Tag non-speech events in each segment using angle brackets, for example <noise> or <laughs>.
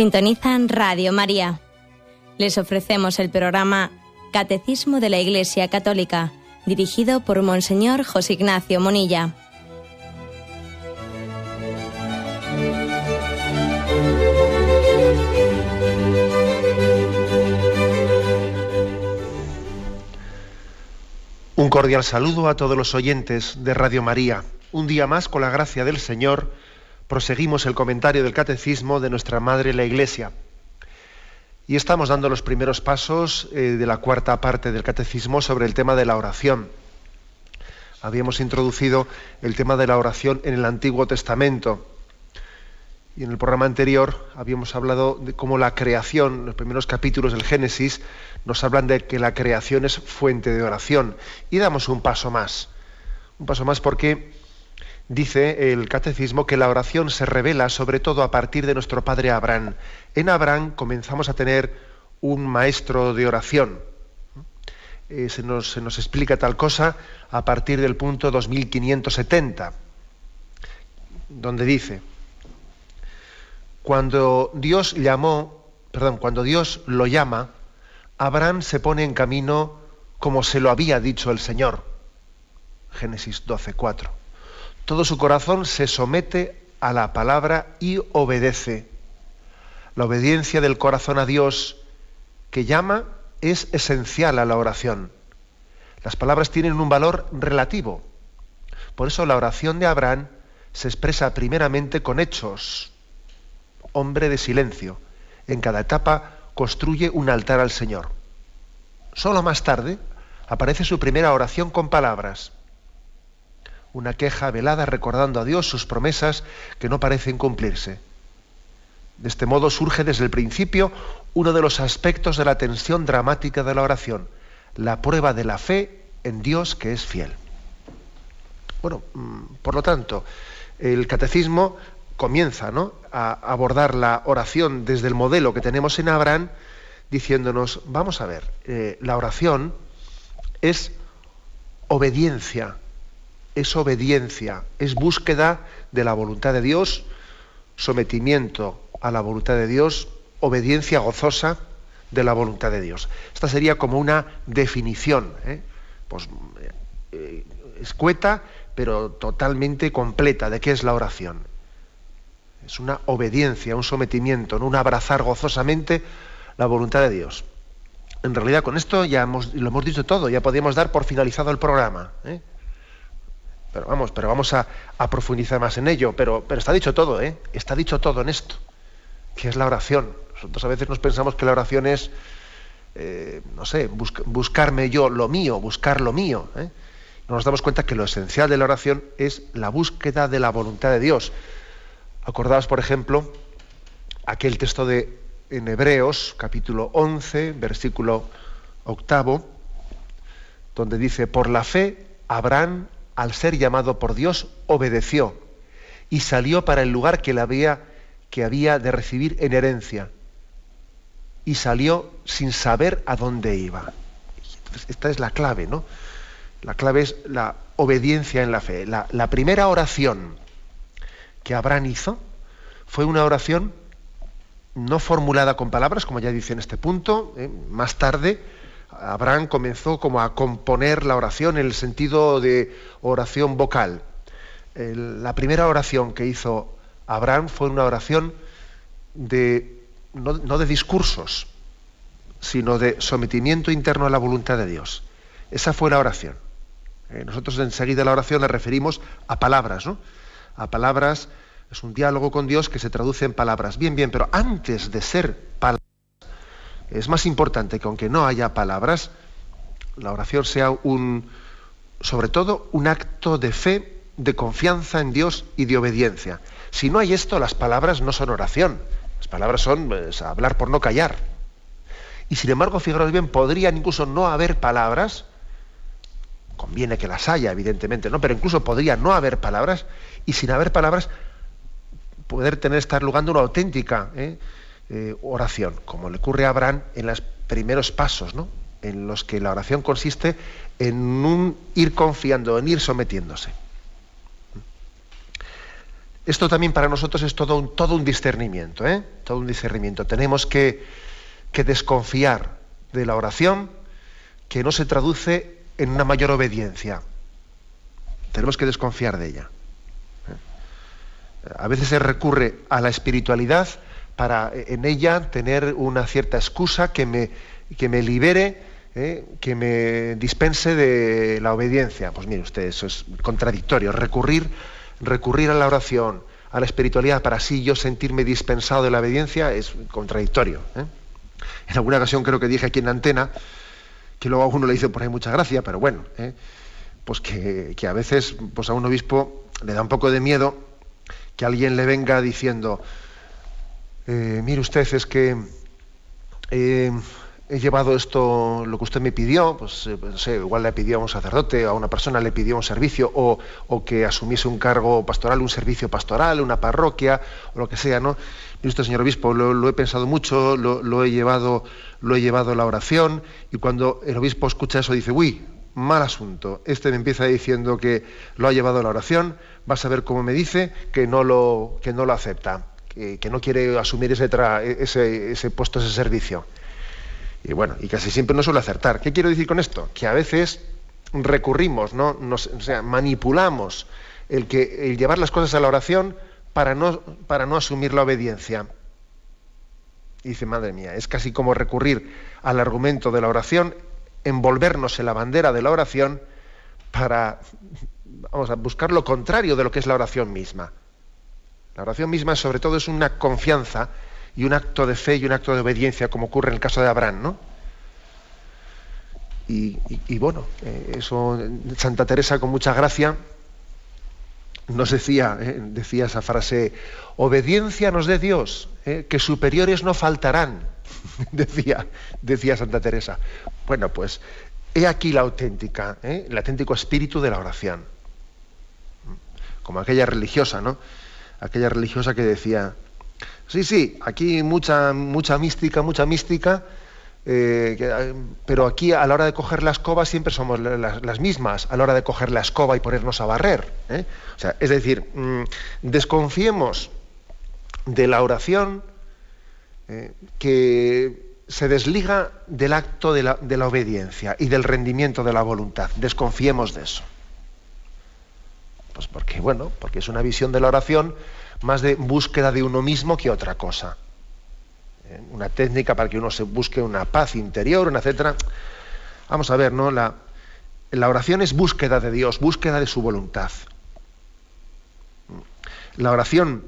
Sintonizan Radio María. Les ofrecemos el programa Catecismo de la Iglesia Católica, dirigido por Monseñor José Ignacio Monilla. Un cordial saludo a todos los oyentes de Radio María. Un día más, con la gracia del Señor, proseguimos el comentario del Catecismo de nuestra Madre la Iglesia. Y estamos dando los primeros pasos eh, de la cuarta parte del Catecismo sobre el tema de la oración. Habíamos introducido el tema de la oración en el Antiguo Testamento. Y en el programa anterior habíamos hablado de cómo la creación, los primeros capítulos del Génesis, nos hablan de que la creación es fuente de oración. Y damos un paso más. Un paso más porque dice el catecismo que la oración se revela sobre todo a partir de nuestro padre Abraham. En Abraham comenzamos a tener un maestro de oración. Eh, se, nos, se, nos, explica tal cosa a partir del punto 2570, donde dice, cuando Dios llamó, perdón, cuando Dios lo llama, Abraham se pone en camino como se lo había dicho el Señor. Génesis 12.4 todo su corazón se somete a la palabra y obedece. La obediencia del corazón a Dios que llama es esencial a la oración. Las palabras tienen un valor relativo. Por eso la oración de Abraham se expresa primeramente con hechos. Hombre de silencio. En cada etapa construye un altar al Señor. Solo más tarde aparece su primera oración con palabras una queja velada recordando a Dios sus promesas que no parecen cumplirse. De este modo surge desde el principio uno de los aspectos de la tensión dramática de la oración, la prueba de la fe en Dios que es fiel. Bueno, mm, por lo tanto, el catecismo comienza a abordar la oración desde el modelo que tenemos en Abraham, diciéndonos, vamos a ver, eh, la oración es obediencia es obediencia, es búsqueda de la voluntad de Dios, sometimiento a la voluntad de Dios, obediencia gozosa de la voluntad de Dios. Esta sería como una definición, ¿eh? pues, eh, escueta, pero totalmente completa de qué es la oración. Es una obediencia, un sometimiento, un abrazar gozosamente la voluntad de Dios. En realidad con esto ya lo hemos dicho todo, ya podríamos dar por finalizado el programa. ¿eh? Pero vamos, pero vamos a, profundizar más en ello. Pero, está dicho todo, ¿eh? Está dicho todo en esto, que es la oración. Nosotros a veces nos pensamos que la oración es, eh, no sé, buscarme yo lo mío, buscar lo mío. ¿eh? No nos damos cuenta que lo esencial de la oración es la búsqueda de la voluntad de Dios. Acordaos, por ejemplo, aquel texto de en Hebreos, capítulo 11, versículo octavo, donde dice, por la fe Abraham al ser llamado por Dios, obedeció y salió para el lugar que, le había, que había de recibir en herencia. Y salió sin saber a dónde iba. Esta es la clave, ¿no? La clave es la obediencia en la fe. La, primera oración que Abraham hizo fue una oración no formulada con palabras, como ya dice en este punto, ¿eh? más tarde, Abraham comenzó como a componer la oración en el sentido de oración vocal. la primera oración que hizo Abraham fue una oración de, no, de discursos, sino de sometimiento interno a la voluntad de Dios. Esa fue la oración. Eh, nosotros enseguida la oración la referimos a palabras, ¿no? A palabras, es un diálogo con Dios que se traduce en palabras. Bien, bien, pero antes de ser palabras, es más importante que aunque no haya palabras, la oración sea un, sobre todo, un acto de fe, de confianza en Dios y de obediencia. Si no hay esto, las palabras no son oración. Las palabras son pues, hablar por no callar. Y sin embargo, fijaros bien, podrían incluso no haber palabras, conviene que las haya, evidentemente, ¿no? Pero incluso podría no haber palabras, y sin haber palabras, poder tener, estar lugar una auténtica ¿eh? Eh, oración, como le ocurre a Abraham en los primeros pasos, ¿no? en los que la oración consiste en un ir confiando, en ir sometiéndose. Esto también para nosotros es todo un, todo un discernimiento, ¿eh? todo un discernimiento. Tenemos que, que desconfiar de la oración que no se traduce en una mayor obediencia. Tenemos que desconfiar de ella. ¿eh? A veces se recurre a la espiritualidad para en ella tener una cierta excusa que me, que me libere, ¿eh? que me dispense de la obediencia. Pues mire usted, eso es contradictorio. Recurrir, recurrir a la oración, a la espiritualidad para así yo sentirme dispensado de la obediencia es contradictorio. ¿eh? En alguna ocasión creo que dije aquí en la antena, que luego a uno le hizo por ahí mucha gracia, pero bueno, ¿eh? pues que, a veces pues a un obispo le da un poco de miedo que alguien le venga diciendo, eh, mire usted, es que eh, he llevado esto, lo que usted me pidió, pues eh, no sé, igual le pidió a un sacerdote, a una persona le pidió un servicio, o, que asumiese un cargo pastoral, un servicio pastoral, una parroquia, o lo que sea, ¿no? Mire usted, señor obispo, lo, he pensado mucho, lo, he llevado, lo he llevado a la oración, y cuando el obispo escucha eso dice, uy, mal asunto. Este me empieza diciendo que lo ha llevado a la oración, vas a ver cómo me dice que no lo, que no lo acepta que, no quiere asumir ese, ese, puesto, ese servicio. Y bueno, y casi siempre no suele acertar. ¿Qué quiero decir con esto? Que a veces recurrimos, ¿no? Nos, o sea, manipulamos el, que, llevar las cosas a la oración para no, para no asumir la obediencia. Y dice, madre mía, es casi como recurrir al argumento de la oración, envolvernos en la bandera de la oración para vamos a buscar lo contrario de lo que es la oración misma. La oración misma sobre todo es una confianza y un acto de fe y un acto de obediencia, como ocurre en el caso de Abraham, ¿no? Y, bueno, eh, eso Santa Teresa con mucha gracia nos decía, eh, decía esa frase, obediencia nos dé Dios, eh, que superiores no faltarán, <laughs> decía, decía Santa Teresa. Bueno, pues he aquí la auténtica, el auténtico espíritu de la oración. Como aquella religiosa, ¿no? Aquella religiosa que decía, sí, sí, aquí mucha, mucha mística, mucha mística, eh, pero aquí a la hora de coger la escoba siempre somos las, mismas, a la hora de coger la escoba y ponernos a barrer. ¿eh? Es decir, mm, desconfiemos de la oración eh, que se desliga del acto de la obediencia y del rendimiento de la voluntad. Desconfiemos de eso. Pues porque, bueno, porque es una visión de la oración más de búsqueda de uno mismo que otra cosa. Eh, una técnica para que uno se busque una paz interior, una etcétera. Vamos a ver, ¿no? La, oración es búsqueda de Dios, búsqueda de su voluntad. La oración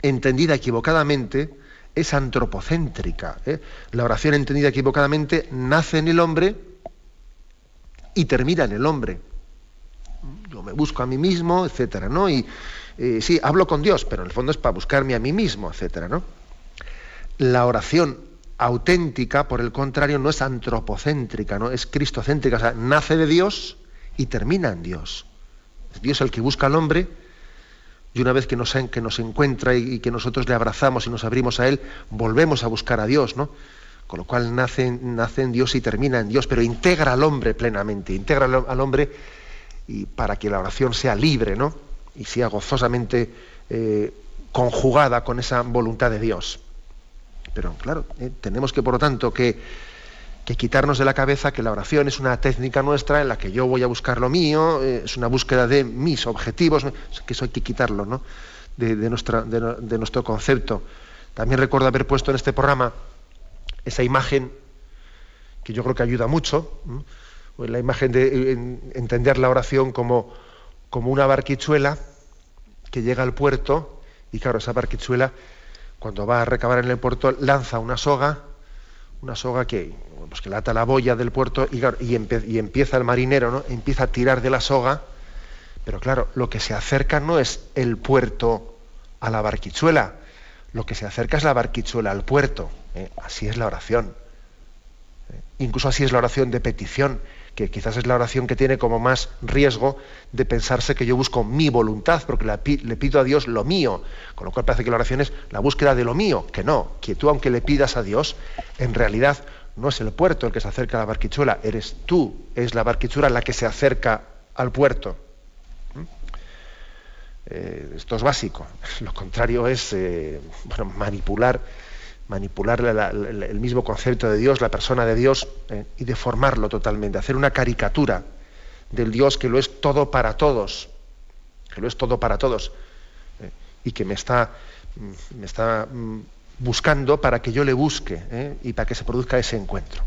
entendida equivocadamente es antropocéntrica. ¿eh? La oración entendida equivocadamente nace en el hombre y termina en el hombre yo me busco a mí mismo, etcétera, ¿no? Y eh, sí, hablo con Dios, pero en el fondo es para buscarme a mí mismo, etcétera, ¿no? La oración auténtica, por el contrario, no es antropocéntrica, ¿no? Es cristocéntrica, o sea, nace de Dios y termina en Dios. Es Dios el que busca al hombre y una vez que nos, que nos encuentra y, que nosotros le abrazamos y nos abrimos a Él, volvemos a buscar a Dios, ¿no? Con lo cual nace, nace en Dios y termina en Dios, pero integra al hombre plenamente, integra al hombre y para que la oración sea libre, ¿no? Y sea gozosamente eh, conjugada con esa voluntad de Dios. Pero claro, eh, tenemos que, por lo tanto, que, quitarnos de la cabeza que la oración es una técnica nuestra en la que yo voy a buscar lo mío, eh, es una búsqueda de mis objetivos, que eso hay que quitarlo, ¿no? De, nuestro concepto. También recuerdo haber puesto en este programa esa imagen que yo creo que ayuda mucho la imagen de entender la oración como, como una barquichuela que llega al puerto y claro, esa barquichuela cuando va a recabar en el puerto lanza una soga, una soga que, pues que la la boya del puerto y, y, empieza el marinero, ¿no? empieza a tirar de la soga, pero claro, lo que se acerca no es el puerto a la barquichuela, lo que se acerca es la barquichuela al puerto. ¿eh? Así es la oración. ¿eh? Incluso así es la oración de petición que quizás es la oración que tiene como más riesgo de pensarse que yo busco mi voluntad, porque le pido a Dios lo mío, con lo cual parece que la oración es la búsqueda de lo mío, que no, que tú aunque le pidas a Dios, en realidad no es el puerto el que se acerca a la barquichuela, eres tú, es la barquichuela la que se acerca al puerto. ¿Mm? Eh, esto es básico. <laughs> Lo contrario es eh, manipular, manipular el mismo concepto de Dios, la persona de Dios, eh, y deformarlo totalmente, hacer una caricatura del Dios que lo es todo para todos, que lo es todo para todos, y que me está, está mm, buscando para que yo le busque y para que se produzca ese encuentro.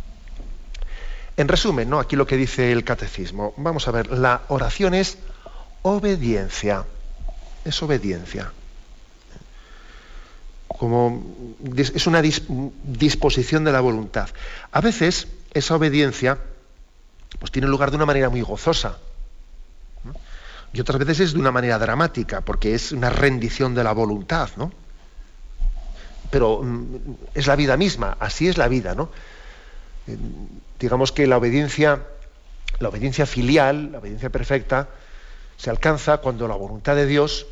En resumen, ¿no? aquí lo que dice el catecismo, vamos a ver, la oración es obediencia es obediencia. Es una disposición de la voluntad. A veces esa obediencia pues tiene lugar de una manera muy gozosa. Y otras veces es de una manera dramática, porque es una rendición de la voluntad, ¿no? Pero mm, es la vida misma, así es la vida, ¿no? Eh, digamos que la obediencia, la obediencia filial, la obediencia perfecta, se alcanza cuando la voluntad de Dios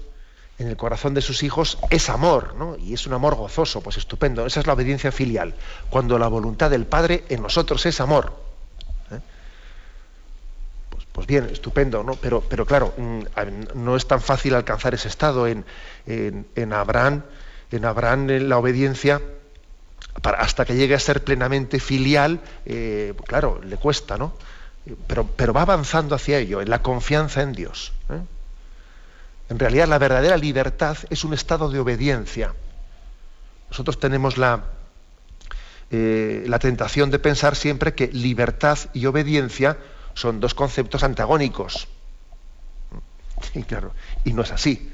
en el corazón de sus hijos es amor, ¿no? Y es un amor gozoso, pues estupendo. Esa es la obediencia filial. Cuando la voluntad del Padre en nosotros es amor. ¿eh? Pues, pues, bien, estupendo, ¿no? Pero, pero claro, mm, no es tan fácil alcanzar ese estado en, en, Abraham, en Abraham en la obediencia. hasta que llegue a ser plenamente filial, eh, claro, le cuesta, ¿no? Pero, pero va avanzando hacia ello, en la confianza en Dios. ¿eh? En realidad la verdadera libertad es un estado de obediencia. Nosotros tenemos la, eh, la tentación de pensar siempre que libertad y obediencia son dos conceptos antagónicos. <laughs> Y claro, y no es así.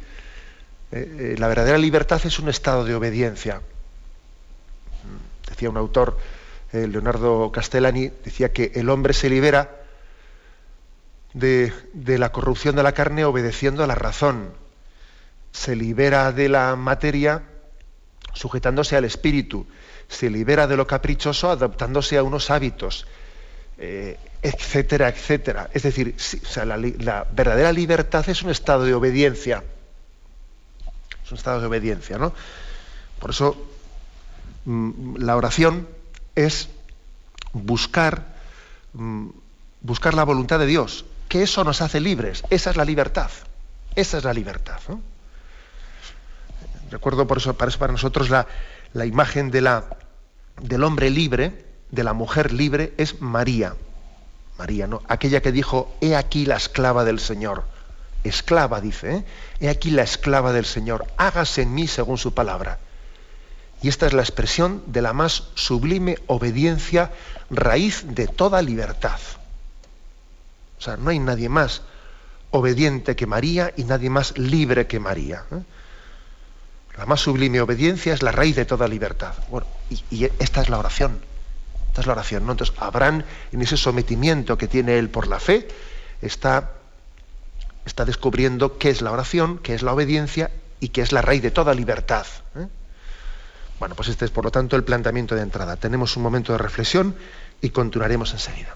Eh, eh, la verdadera libertad es un estado de obediencia. Decía un autor, Leonardo Castellani, decía que el hombre se libera de, la corrupción de la carne obedeciendo a la razón. Se libera de la materia sujetándose al espíritu. Se libera de lo caprichoso adaptándose a unos hábitos, eh, etcétera, etcétera. Es decir, la, verdadera libertad es un estado de obediencia. Es un estado de obediencia, ¿no? Por eso mm, la oración es buscar, mm, buscar la voluntad de Dios, que eso nos hace libres. Esa es la libertad. Esa es la libertad. Recuerdo por eso, para, eso para nosotros la, la imagen de la, del hombre libre, de la mujer libre, es María. María, ¿no? Aquella que dijo, he aquí la esclava del Señor. Esclava, dice, ¿eh? he aquí la esclava del Señor. Hágase en mí según su palabra. Y esta es la expresión de la más sublime obediencia, raíz de toda libertad. O sea, no hay nadie más obediente que María y nadie más libre que María. ¿eh? La más sublime obediencia es la raíz de toda libertad. Bueno, y, esta es la oración. Esta es la oración. ¿no? Entonces, Abraham, en ese sometimiento que tiene él por la fe, está, está descubriendo qué es la oración, qué es la obediencia y qué es la raíz de toda libertad. ¿eh? Bueno, pues este es por lo tanto el planteamiento de entrada. Tenemos un momento de reflexión y continuaremos enseguida.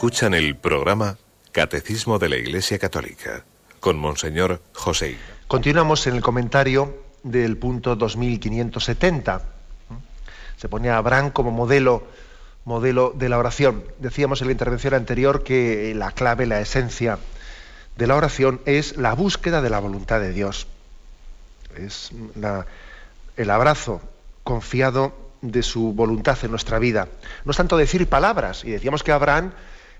Escuchan el programa Catecismo de la Iglesia Católica con Monseñor José. Continuamos en el comentario del punto 2570. Se pone a Abraham como modelo, modelo de la oración. Decíamos en la intervención anterior que la clave, la esencia de la oración es la búsqueda de la voluntad de Dios. Es el abrazo confiado de su voluntad en nuestra vida. No es tanto decir palabras, y decíamos que Abraham,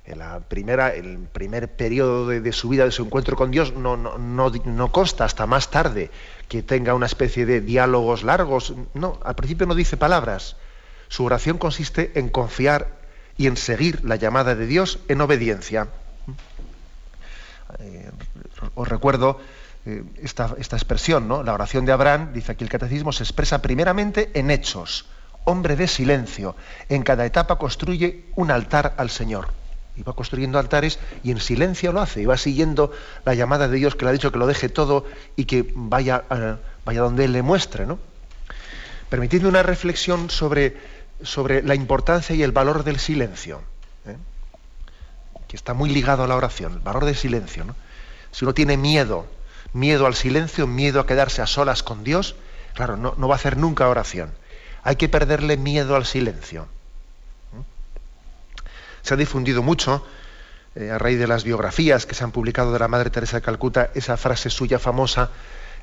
el primer periodo de, su vida, de su encuentro con Dios, no, consta hasta más tarde que tenga una especie de diálogos largos. No, al principio no dice palabras. Su oración consiste en confiar y en seguir la llamada de Dios en obediencia. Eh, os recuerdo eh, esta, esta, expresión, ¿no? La oración de Abraham, dice aquí el catecismo, se expresa primeramente en hechos hombre de silencio. En cada etapa construye un altar al Señor. Y va construyendo altares y en silencio lo hace. Y va siguiendo la llamada de Dios que le ha dicho que lo deje todo y que vaya, eh, vaya donde Él le muestre. ¿no? Permitidme una reflexión sobre, sobre la importancia y el valor del silencio. ¿eh? Que está muy ligado a la oración, el valor del silencio. Si uno tiene miedo, miedo al silencio, miedo a quedarse a solas con Dios, claro, no, no va a hacer nunca oración hay que perderle miedo al silencio. Se ha difundido mucho, eh, a raíz de las biografías que se han publicado de la Madre Teresa de Calcuta, esa frase suya famosa,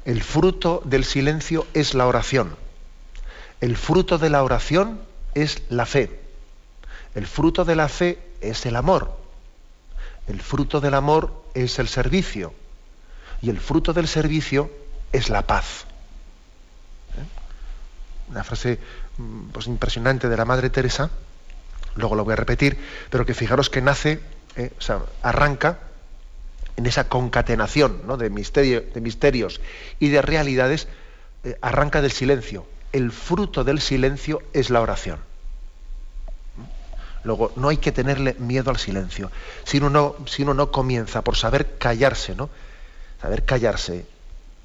el fruto del silencio es la oración. El fruto de la oración es la fe. El fruto de la fe es el amor. El fruto del amor es el servicio. Y el fruto del servicio es la paz una frase mm, pues, impresionante de la Madre Teresa, luego lo voy a repetir, pero que fijaros que nace, eh, o sea, arranca en esa concatenación de, misterio, de, misterios y de realidades, eh, arranca del silencio. El fruto del silencio es la oración. Luego, no hay que tenerle miedo al silencio. Si uno no, no comienza por saber callarse, ¿no? Saber callarse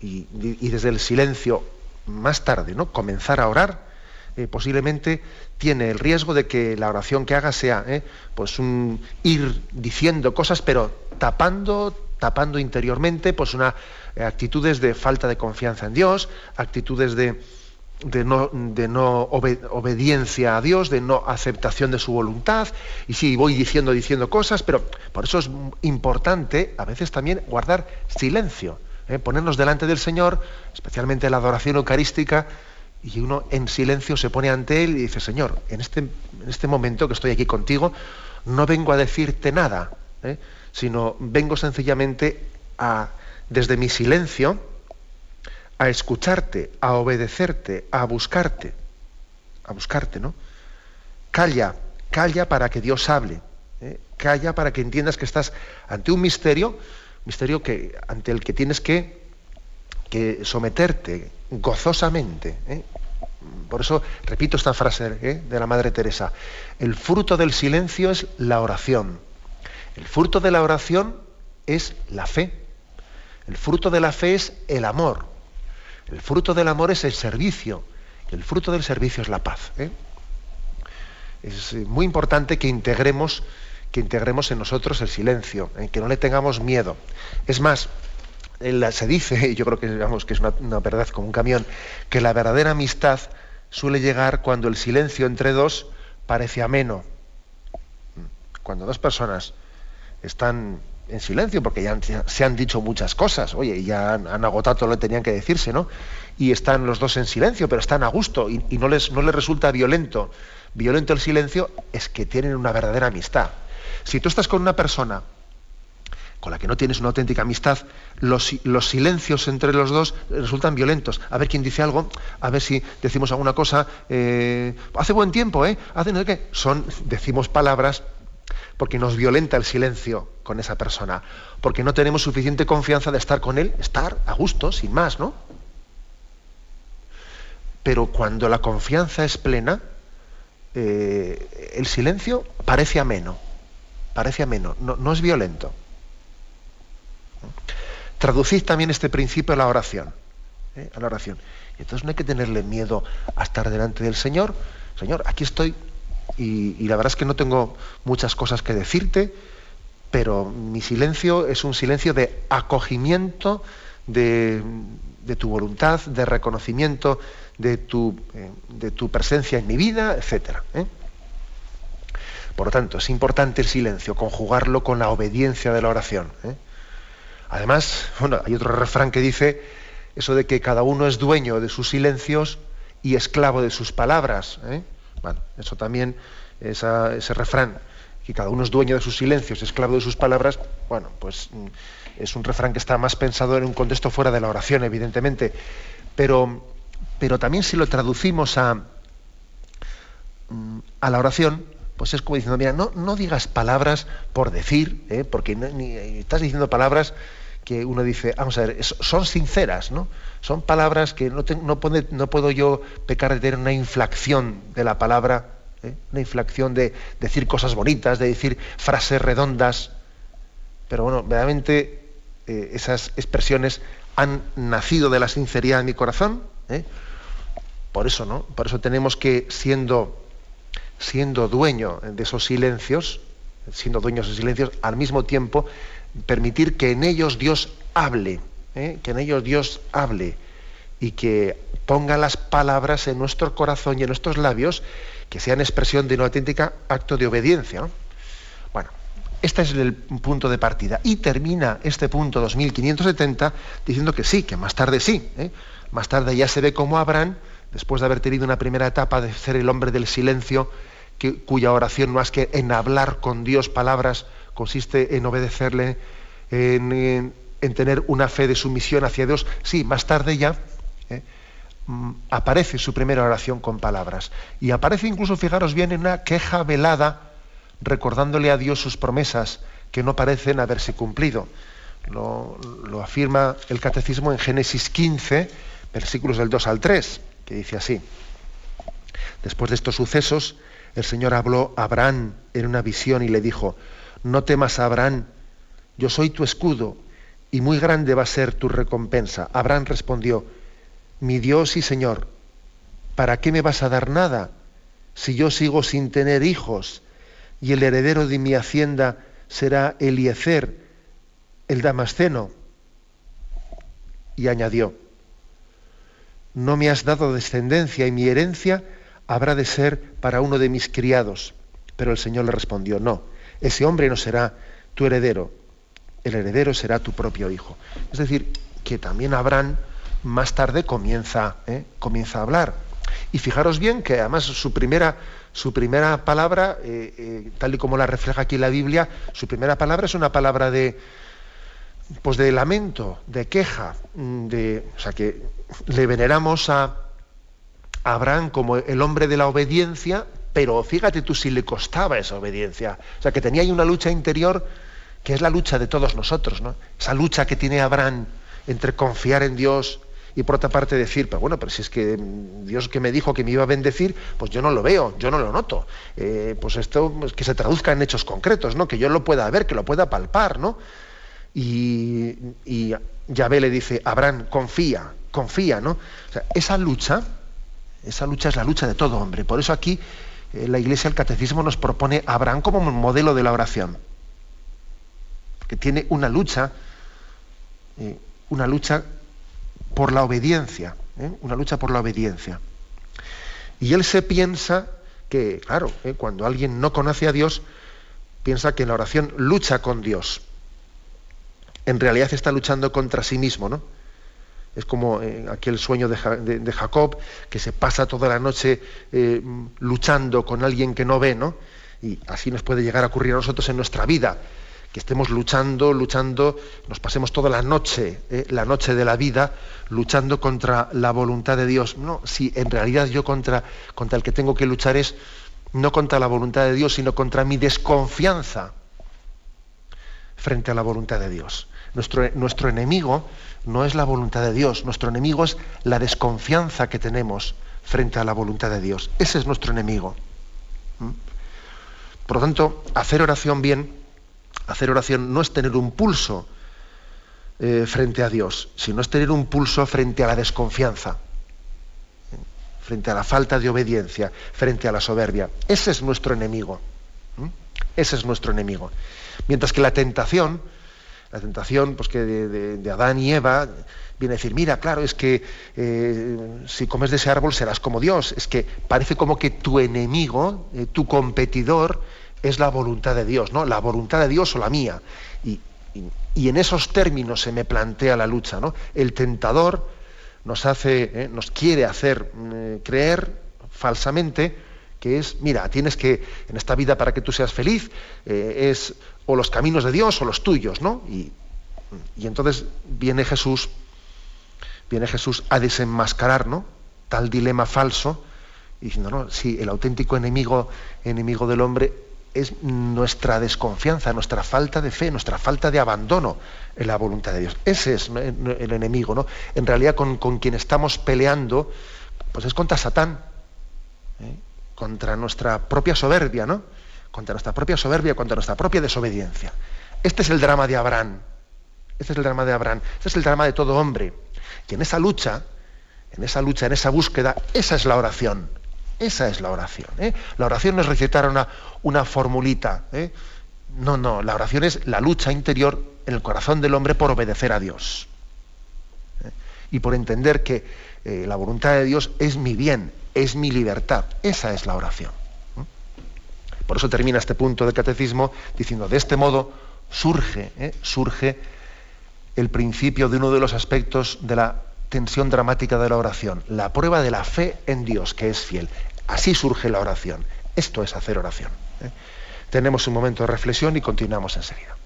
y desde el silencio más tarde, ¿no? Comenzar a orar, eh, posiblemente tiene el riesgo de que la oración que haga sea eh, pues un ir diciendo cosas, pero tapando, tapando interiormente, pues una eh, actitudes de falta de confianza en Dios, actitudes de, de no, de no obediencia a Dios, de no aceptación de su voluntad. Y sí, voy diciendo, diciendo cosas, pero por eso es importante a veces también guardar silencio ponernos delante del Señor, especialmente la adoración eucarística, y uno en silencio se pone ante Él y dice, Señor, en este, en este momento que estoy aquí contigo, no vengo a decirte nada, ¿eh? sino vengo sencillamente a, desde mi silencio, a escucharte, a obedecerte, a buscarte, a buscarte, ¿no? Calla, calla para que Dios hable, ¿eh? calla para que entiendas que estás ante un misterio misterio que, ante el que tienes que, que someterte gozosamente. ¿eh? Por eso repito esta frase ¿eh? de la Madre Teresa. El fruto del silencio es la oración. El fruto de la oración es la fe. El fruto de la fe es el amor. El fruto del amor es el servicio. El fruto del servicio es la paz. ¿eh? Es muy importante que integremos que integremos en nosotros el silencio, en que no le tengamos miedo. Es más, se dice, <laughs> y yo creo que, digamos, que es una, verdad como un camión, que la verdadera amistad suele llegar cuando el silencio entre dos parece ameno. Cuando dos personas están en silencio, porque ya se han dicho muchas cosas, oye, ya han, agotado todo lo que tenían que decirse, ¿no? Y están los dos en silencio, pero están a gusto y, no, les, no les resulta violento. Violento el silencio es que tienen una verdadera amistad. Si tú estás con una persona con la que no tienes una auténtica amistad, los, silencios entre los dos resultan violentos. A ver quién dice algo, a ver si decimos alguna cosa. Eh, hace buen tiempo, ¿eh? Hace no qué. Son, decimos palabras porque nos violenta el silencio con esa persona, porque no tenemos suficiente confianza de estar con él, estar a gusto, sin más, ¿no? Pero cuando la confianza es plena, eh, el silencio parece ameno parece ameno, no, es violento. Traducid también este principio a la oración. ¿eh? A la oración. entonces no hay que tenerle miedo a estar delante del Señor. Señor, aquí estoy y, la verdad es que no tengo muchas cosas que decirte, pero mi silencio es un silencio de acogimiento de, tu voluntad, de reconocimiento de tu, eh, de tu, presencia en mi vida, etc. ¿eh? Por lo tanto, es importante el silencio, conjugarlo con la obediencia de la oración. ¿eh? Además, bueno, hay otro refrán que dice eso de que cada uno es dueño de sus silencios y esclavo de sus palabras. Bueno, eso también, ese refrán, que cada uno es dueño de sus silencios, esclavo de sus palabras, bueno, pues mm, es un refrán que está más pensado en un contexto fuera de la oración, evidentemente. Pero, pero también si lo traducimos a, mm, a la oración, pues es como diciendo, mira, no, no digas palabras por decir, ¿eh? porque estás diciendo palabras que uno dice, vamos a ver, son sinceras, ¿no? Son palabras que no, no, no puedo yo pecar de tener una inflación de la palabra, ¿eh? una inflación de decir cosas bonitas, de decir frases redondas, pero bueno, verdaderamente eh, esas expresiones han nacido de la sinceridad de mi corazón. ¿eh? Por eso, ¿no? Por eso tenemos que, siendo, siendo dueño de esos silencios, siendo dueños de esos silencios, al mismo tiempo permitir que en ellos Dios hable, ¿eh? que en ellos Dios hable y que ponga las palabras en nuestro corazón y en nuestros labios que sean expresión de un auténtica acto de obediencia. Bueno, este es el punto de partida. Y termina este punto 2570 diciendo que sí, que más tarde sí. ¿eh? Más tarde ya se ve como Abraham, después de haber tenido una primera etapa de ser el hombre del silencio, cuya oración no es que en hablar con Dios palabras consiste en obedecerle, en, tener una fe de sumisión hacia Dios. Sí, más tarde ya ¿eh? mm, aparece su primera oración con palabras. Y aparece incluso, fijaros bien, en una queja velada, recordándole a Dios sus promesas que no parecen haberse cumplido. Lo, lo afirma el catecismo en Génesis 15, versículos del 2 al 3, que dice así. Después de estos sucesos, el Señor habló a Abraham en una visión y le dijo, no temas, Abraham, yo soy tu escudo y muy grande va a ser tu recompensa. Abraham respondió, mi Dios y Señor, ¿para qué me vas a dar nada si yo sigo sin tener hijos y el heredero de mi hacienda será Eliezer, el damasceno? Y añadió, no me has dado descendencia y mi herencia habrá de ser para uno de mis criados. Pero el Señor le respondió, no ese hombre no será tu heredero, el heredero será tu propio hijo. Es decir, que también Abraham más tarde comienza, ¿eh? comienza a hablar. Y fijaros bien que además su primera, su primera palabra, eh, eh, tal y como la refleja aquí la Biblia, su primera palabra es una palabra de, pues de lamento, de queja, de, o sea que le veneramos a Abraham como el hombre de la obediencia, pero fíjate tú si le costaba esa obediencia. O sea, que tenía ahí una lucha interior que es la lucha de todos nosotros, ¿no? Esa lucha que tiene Abraham entre confiar en Dios y por otra parte decir, pero bueno, pero si es que Dios que me dijo que me iba a bendecir, pues yo no lo veo, yo no lo noto. Eh, pues esto pues, que se traduzca en hechos concretos, ¿no? Que yo lo pueda ver, que lo pueda palpar, ¿no? Y, y Yahvé le dice, Abraham, confía, confía, ¿no? O sea, esa lucha, esa lucha es la lucha de todo hombre. Por eso aquí la Iglesia, el Catecismo nos propone a Abraham como modelo de la oración, que tiene una lucha, eh, una lucha por la obediencia, ¿eh? una lucha por la obediencia. Y él se piensa que, claro, cuando alguien no conoce a Dios, piensa que en la oración lucha con Dios. En realidad está luchando contra sí mismo, ¿no? Es como eh, aquel sueño de, Jacob, que se pasa toda la noche eh, luchando con alguien que no ve, ¿no? Y así nos puede llegar a ocurrir a nosotros en nuestra vida, que estemos luchando, luchando, nos pasemos toda la noche, eh, la noche de la vida, luchando contra la voluntad de Dios. No, si en realidad yo contra, contra el que tengo que luchar es no contra la voluntad de Dios, sino contra mi desconfianza frente a la voluntad de Dios. Nuestro, nuestro enemigo no es la voluntad de Dios, nuestro enemigo es la desconfianza que tenemos frente a la voluntad de Dios. Ese es nuestro enemigo. ¿Mm? Por lo tanto, hacer oración bien, hacer oración no es tener un pulso eh, frente a Dios, sino es tener un pulso frente a la desconfianza. frente a la falta de obediencia, frente a la soberbia. Ese es nuestro enemigo. Ese es nuestro enemigo. Mientras que la tentación, la tentación pues que de, Adán y Eva viene a decir, mira, claro, es que eh, si comes de ese árbol serás como Dios. Es que parece como que tu enemigo, eh, tu competidor, es la voluntad de Dios, ¿no? La voluntad de Dios o la mía. Y, en esos términos se me plantea la lucha, ¿no? El tentador nos hace, eh, nos quiere hacer creer falsamente que es, mira, tienes que, en esta vida para que tú seas feliz, es o los caminos de Dios o los tuyos, ¿no? Y, entonces viene Jesús, viene Jesús a desenmascarar, ¿no? Tal dilema falso, diciendo, no, sí, el auténtico enemigo, enemigo del hombre es nuestra desconfianza, nuestra falta de fe, nuestra falta de abandono en la voluntad de Dios. Ese es el enemigo, ¿no? En realidad con, con quien estamos peleando, pues es contra Satán. ¿eh? contra nuestra propia soberbia, ¿no? Contra nuestra propia soberbia, contra nuestra propia desobediencia. Este es el drama de Abraham. Este es el drama de Abraham. Este es el drama de todo hombre. Y en esa lucha, en esa lucha, en esa búsqueda, esa es la oración. Esa es la oración. ¿eh? La oración no es recitar una, una formulita. ¿eh? No, no, la oración es la lucha interior en el corazón del hombre por obedecer a Dios. ¿eh? Y por entender que la voluntad de Dios es mi bien, es mi libertad. Esa es la oración. Por eso termina este punto del catecismo diciendo, de este modo surge, ¿eh? surge el principio de uno de los aspectos de la tensión dramática de la oración, la prueba de la fe en Dios, que es fiel. Así surge la oración. Esto es hacer oración. ¿eh? Tenemos un momento de reflexión y continuamos enseguida.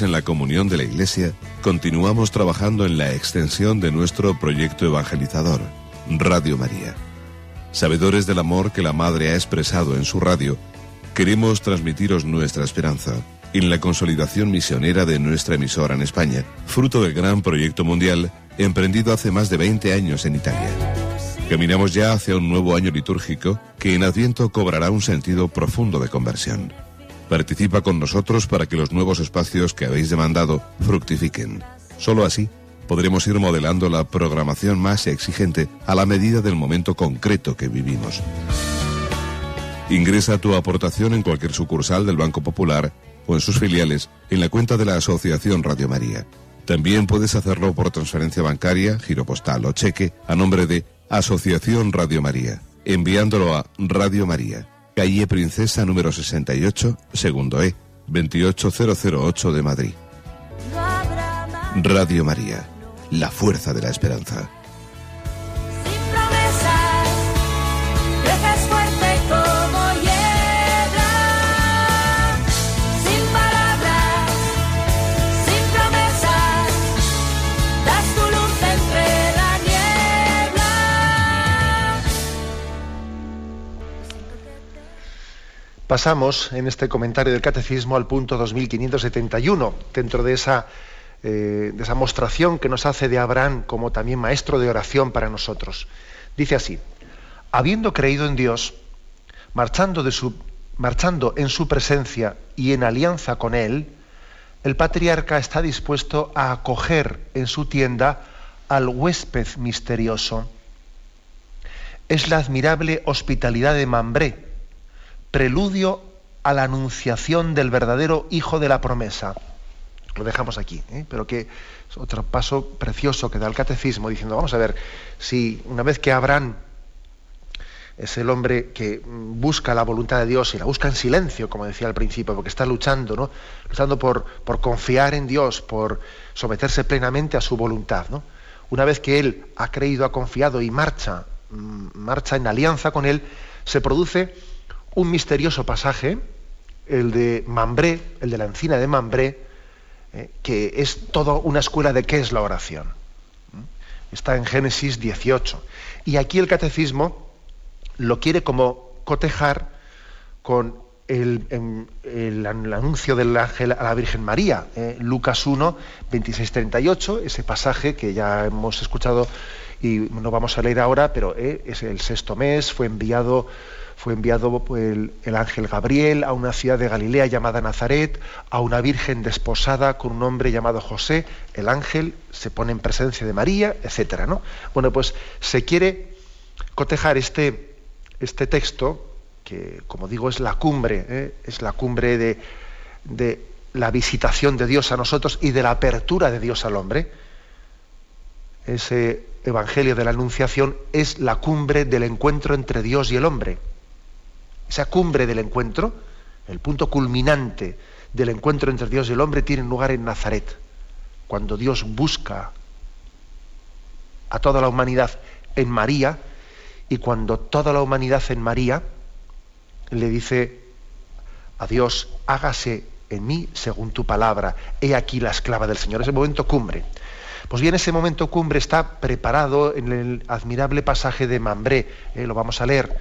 En la comunión de la Iglesia, continuamos trabajando en la extensión de nuestro proyecto evangelizador, Radio María. Sabedores del amor que la Madre ha expresado en su radio, queremos transmitiros nuestra esperanza en la consolidación misionera de nuestra emisora en España, fruto del gran proyecto mundial emprendido hace más de 20 años en Italia. Caminamos ya hacia un nuevo año litúrgico que en Adviento cobrará un sentido profundo de conversión. Participa con nosotros para que los nuevos espacios que habéis demandado fructifiquen. Solo así podremos ir modelando la programación más exigente a la medida del momento concreto que vivimos. Ingresa tu aportación en cualquier sucursal del Banco Popular o en sus filiales en la cuenta de la Asociación Radio María. También puedes hacerlo por transferencia bancaria, giro postal o cheque a nombre de Asociación Radio María, enviándolo a Radio María, calle Princesa número 68, segundo E, 28008 de Madrid. Radio María, la fuerza de la esperanza. Pasamos en este comentario del Catecismo al punto 2571, dentro de esa, eh, de esa mostración que nos hace de Abraham como también maestro de oración para nosotros. Dice así, habiendo creído en Dios, marchando, en su presencia y en alianza con Él, el patriarca está dispuesto a acoger en su tienda al huésped misterioso. Es la admirable hospitalidad de Mambré, preludio a la anunciación del verdadero Hijo de la promesa. Lo dejamos aquí, ¿eh? pero que es otro paso precioso que da el catecismo diciendo, vamos a ver, si una vez que Abraham es el hombre que busca la voluntad de Dios y la busca en silencio, como decía al principio, porque está luchando, ¿no? Luchando por, por confiar en Dios, por someterse plenamente a su voluntad, ¿no? Una vez que él ha creído, ha confiado y marcha, mm, marcha en alianza con él, se produce un misterioso pasaje el de Mambré, el de la encina de Mambré, eh, que es toda una escuela de qué es la oración. Está en Génesis 18. Y aquí el catecismo lo quiere como cotejar con el, anuncio del ángel a la Virgen María, eh, Lucas 1, 26, 38, ese pasaje que ya hemos escuchado y no vamos a leer ahora, pero eh, es el sexto mes, fue enviado, fue enviado el, el, ángel Gabriel a una ciudad de Galilea llamada Nazaret, a una virgen desposada con un hombre llamado José, el ángel se pone en presencia de María, etcétera, ¿no? Bueno, pues se quiere cotejar este, este texto, que como digo es la cumbre, ¿eh? es la cumbre de, de la visitación de Dios a nosotros y de la apertura de Dios al hombre, ese Evangelio de la Anunciación es la cumbre del encuentro entre Dios y el hombre. Esa cumbre del encuentro, el punto culminante del encuentro entre Dios y el hombre, tiene lugar en Nazaret, cuando Dios busca a toda la humanidad en María y cuando toda la humanidad en María le dice a Dios, hágase en mí según tu palabra, he aquí la esclava del Señor. Ese momento cumbre. Pues bien, ese momento cumbre está preparado en el admirable pasaje de Mambré, eh, lo vamos a leer,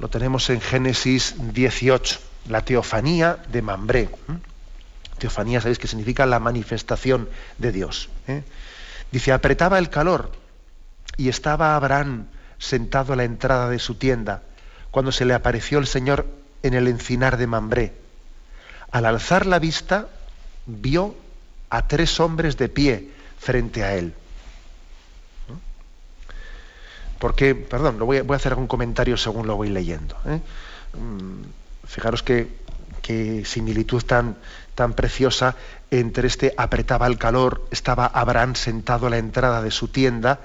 lo tenemos en Génesis 18, la teofanía de Mambré. Teofanía, sabéis que significa la manifestación de Dios. ¿eh? Dice, apretaba el calor y estaba Abraham sentado a la entrada de su tienda cuando se le apareció el Señor en el encinar de Mambré. Al alzar la vista, vio a tres hombres de pie frente a él. Porque, perdón, lo voy, a, hacer algún comentario según lo voy leyendo. ¿eh? Mm, fijaros qué, similitud tan, tan preciosa entre este apretaba el calor, estaba Abraham sentado a la entrada de su tienda,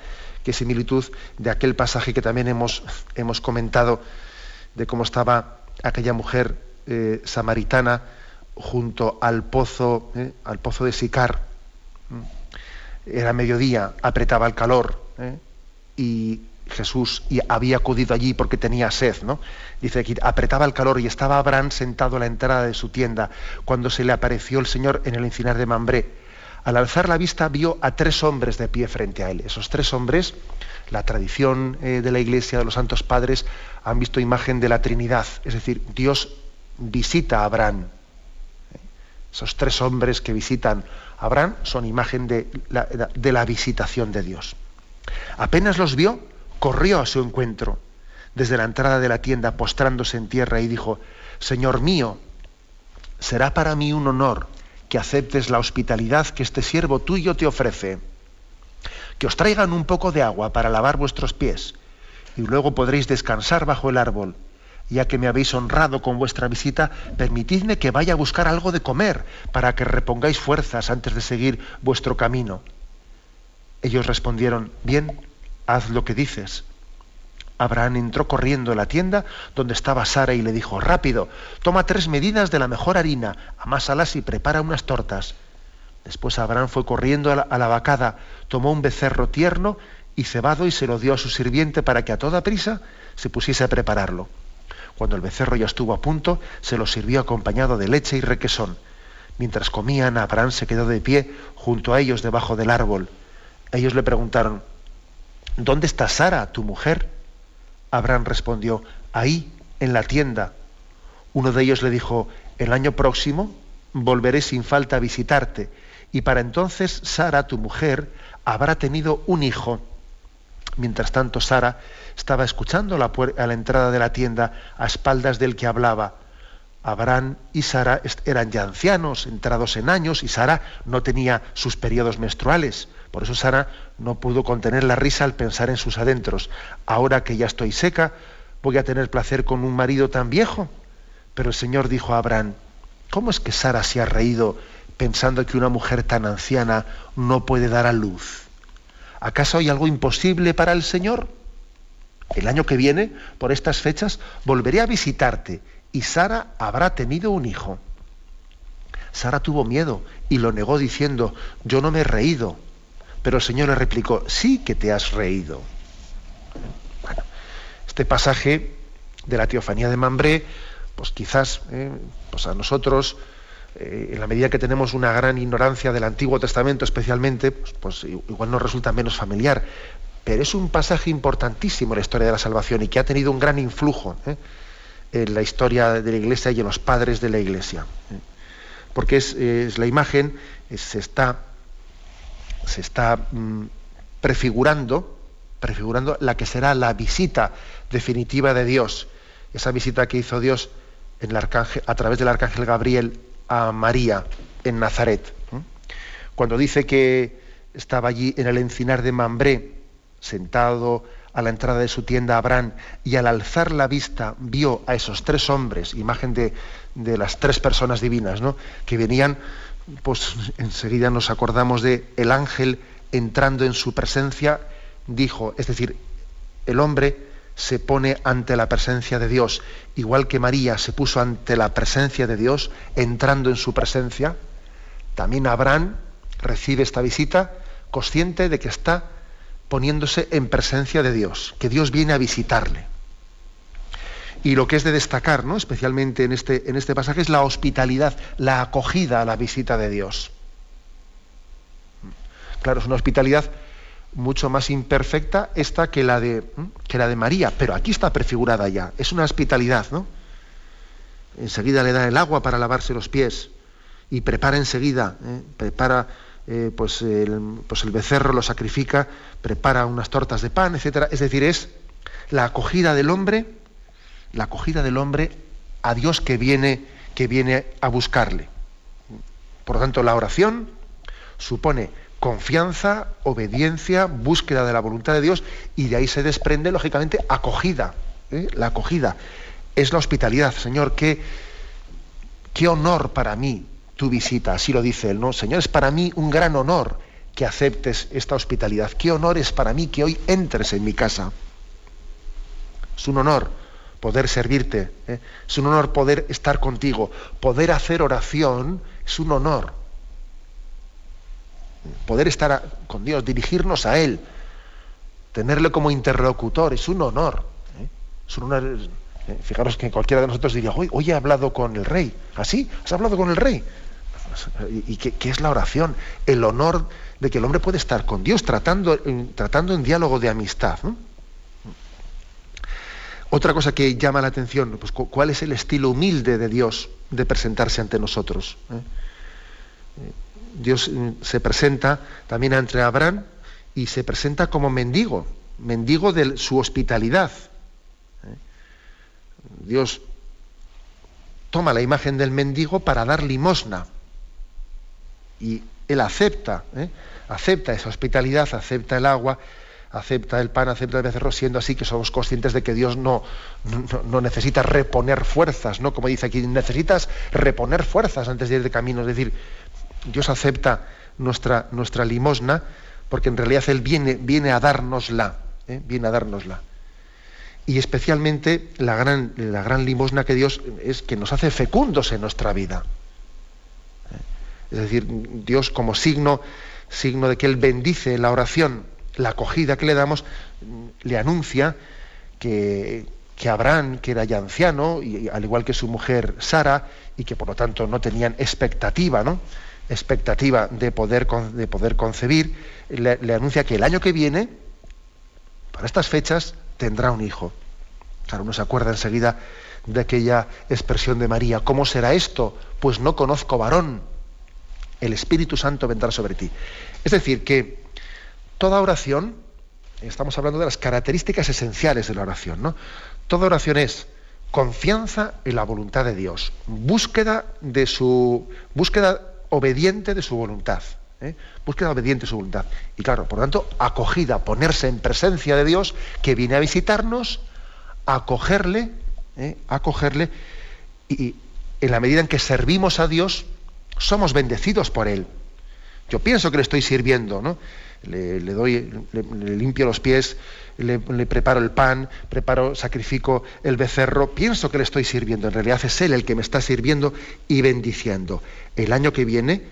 qué similitud de aquel pasaje que también hemos, hemos comentado de cómo estaba aquella mujer eh, samaritana junto al pozo, eh, al pozo de Sicar era mediodía, apretaba el calor, ¿eh? y Jesús había acudido allí porque tenía sed, ¿no? Dice aquí, apretaba el calor y estaba Abraham sentado a la entrada de su tienda cuando se le apareció el Señor en el encinar de Mambré. Al alzar la vista vio a tres hombres de pie frente a él. Esos tres hombres, la tradición eh, de la Iglesia de los Santos Padres, han visto imagen de la Trinidad, es decir, Dios visita a Abraham. Esos tres hombres que visitan Abraham son imagen de la visitación de Dios. Apenas los vio, corrió a su encuentro desde la entrada de la tienda, postrándose en tierra y dijo, Señor mío, será para mí un honor que aceptes la hospitalidad que este siervo tuyo te ofrece, que os traigan un poco de agua para lavar vuestros pies, y luego podréis descansar bajo el árbol ya que me habéis honrado con vuestra visita, permitidme que vaya a buscar algo de comer para que repongáis fuerzas antes de seguir vuestro camino. Ellos respondieron, bien, haz lo que dices. Abraham entró corriendo en la tienda donde estaba Sara y le dijo, rápido, toma tres medidas de la mejor harina, amásalas y prepara unas tortas. Después Abraham fue corriendo a la, a la vacada, tomó un becerro tierno y cebado y se lo dio a su sirviente para que a toda prisa se pusiese a prepararlo. Cuando el becerro ya estuvo a punto, se lo sirvió acompañado de leche y requesón. Mientras comían, Abraham se quedó de pie junto a ellos debajo del árbol. Ellos le preguntaron, ¿Dónde está Sara, tu mujer? Abraham respondió, ahí, en la tienda. Uno de ellos le dijo, el año próximo volveré sin falta a visitarte, y para entonces Sara, tu mujer, habrá tenido un hijo. Mientras tanto, Sara estaba escuchando a la entrada de la tienda a espaldas del que hablaba. Abraham y Sara eran ya ancianos, entrados en años, y Sara no tenía sus periodos menstruales. Por eso Sara no pudo contener la risa al pensar en sus adentros. Ahora que ya estoy seca, voy a tener placer con un marido tan viejo. Pero el Señor dijo a Abraham, ¿cómo es que Sara se ha reído pensando que una mujer tan anciana no puede dar a luz? ¿Acaso hay algo imposible para el Señor? El año que viene, por estas fechas, volveré a visitarte y Sara habrá tenido un hijo. Sara tuvo miedo y lo negó diciendo, yo no me he reído. Pero el Señor le replicó, sí que te has reído. Bueno, este pasaje de la teofanía de Mambré pues quizás pues a nosotros, en la medida que tenemos una gran ignorancia del Antiguo Testamento especialmente, pues, pues, igual nos resulta menos familiar. Pero es un pasaje importantísimo en la historia de la salvación y que ha tenido un gran influjo en la historia de la Iglesia y en los padres de la Iglesia. Porque es, la imagen, se está, se está mm, prefigurando, prefigurando la que será la visita definitiva de Dios. Esa visita que hizo Dios a través del arcángel Gabriel a María en Nazaret. Cuando dice que estaba allí en el encinar de Mambré, sentado a la entrada de su tienda Abraham, y al alzar la vista vio a esos tres hombres, imagen de, las tres personas divinas, ¿no? que venían, pues enseguida nos acordamos de el ángel entrando en su presencia, dijo, es decir, el hombre se pone ante la presencia de Dios, igual que María se puso ante la presencia de Dios, entrando en su presencia, también Abraham recibe esta visita consciente de que está poniéndose en presencia de Dios, que Dios viene a visitarle. Y lo que es de destacar, ¿no? especialmente en este, en este pasaje, es la hospitalidad, la acogida a la visita de Dios. Claro, es una hospitalidad mucho más imperfecta esta que la de, que la de María, pero aquí está prefigurada ya. Es una hospitalidad, ¿no? Enseguida le da el agua para lavarse los pies y prepara enseguida, ¿eh? prepara eh, pues, el, pues el becerro, lo sacrifica, prepara unas tortas de pan, etc. Es decir, es la acogida del hombre, la acogida del hombre a Dios que viene, que viene a buscarle. Por lo tanto, la oración supone confianza, obediencia, búsqueda de la voluntad de Dios y de ahí se desprende, lógicamente, acogida. ¿eh? La acogida es la hospitalidad. Señor, qué, qué honor para mí tu visita, así lo dice él, ¿no? Señor, es para mí un gran honor que aceptes esta hospitalidad. Qué honor es para mí que hoy entres en mi casa. Es un honor poder servirte, ¿eh? es un honor poder estar contigo, poder hacer oración, es un honor. Poder estar con Dios, dirigirnos a Él, tenerle como interlocutor, es un honor. ¿eh? ¿eh? Fijaros que cualquiera de nosotros diría, hoy, he hablado con el rey. ¿Así? ¿Has hablado con el rey? ¿Y qué, es la oración? El honor de que el hombre puede estar con Dios tratando en diálogo de amistad. Otra cosa que llama la atención, pues, ¿cuál es el estilo humilde de Dios de presentarse ante nosotros? ¿Eh? Eh, Dios mm, se presenta también ante Abraham y se presenta como mendigo, mendigo de su hospitalidad. ¿eh? Dios toma la imagen del mendigo para dar limosna y él acepta, ¿eh? acepta esa hospitalidad, acepta el agua, acepta el pan, acepta el becerro, siendo así que somos conscientes de que Dios no, no, necesita reponer fuerzas, ¿no? Como dice aquí, necesitas reponer fuerzas antes de ir de camino. Es decir, Dios acepta nuestra, nuestra limosna porque en realidad Él viene, viene a dárnosla, ¿eh? viene a dárnosla. Y especialmente la gran, la gran limosna que Dios es que nos hace fecundos en nuestra vida. Es decir, Dios como signo, signo de que Él bendice la oración, la acogida que le damos, le anuncia que, que Abraham, que era ya anciano, y, al igual que su mujer Sara, y que por lo tanto no tenían expectativa, ¿no? expectativa de poder, de poder concebir, le, le, anuncia que el año que viene, para estas fechas, tendrá un hijo. Claro, uno se acuerda enseguida de aquella expresión de María, ¿cómo será esto? Pues no conozco varón el Espíritu Santo vendrá sobre ti. Es decir, que toda oración, estamos hablando de las características esenciales de la oración, ¿no? Toda oración es confianza en la voluntad de Dios, búsqueda de su búsqueda obediente de su voluntad, ¿eh? búsqueda obediente de su voluntad. Y claro, por lo tanto, acogida, ponerse en presencia de Dios que viene a visitarnos, acogerle, ¿eh? acogerle y en la medida en que servimos a Dios, somos bendecidos por Él. Yo pienso que le estoy sirviendo, ¿no? Le, doy, le, limpio los pies, le, preparo el pan, preparo, sacrifico el becerro, pienso que le estoy sirviendo. En realidad es Él el que me está sirviendo y bendiciendo. El año que viene,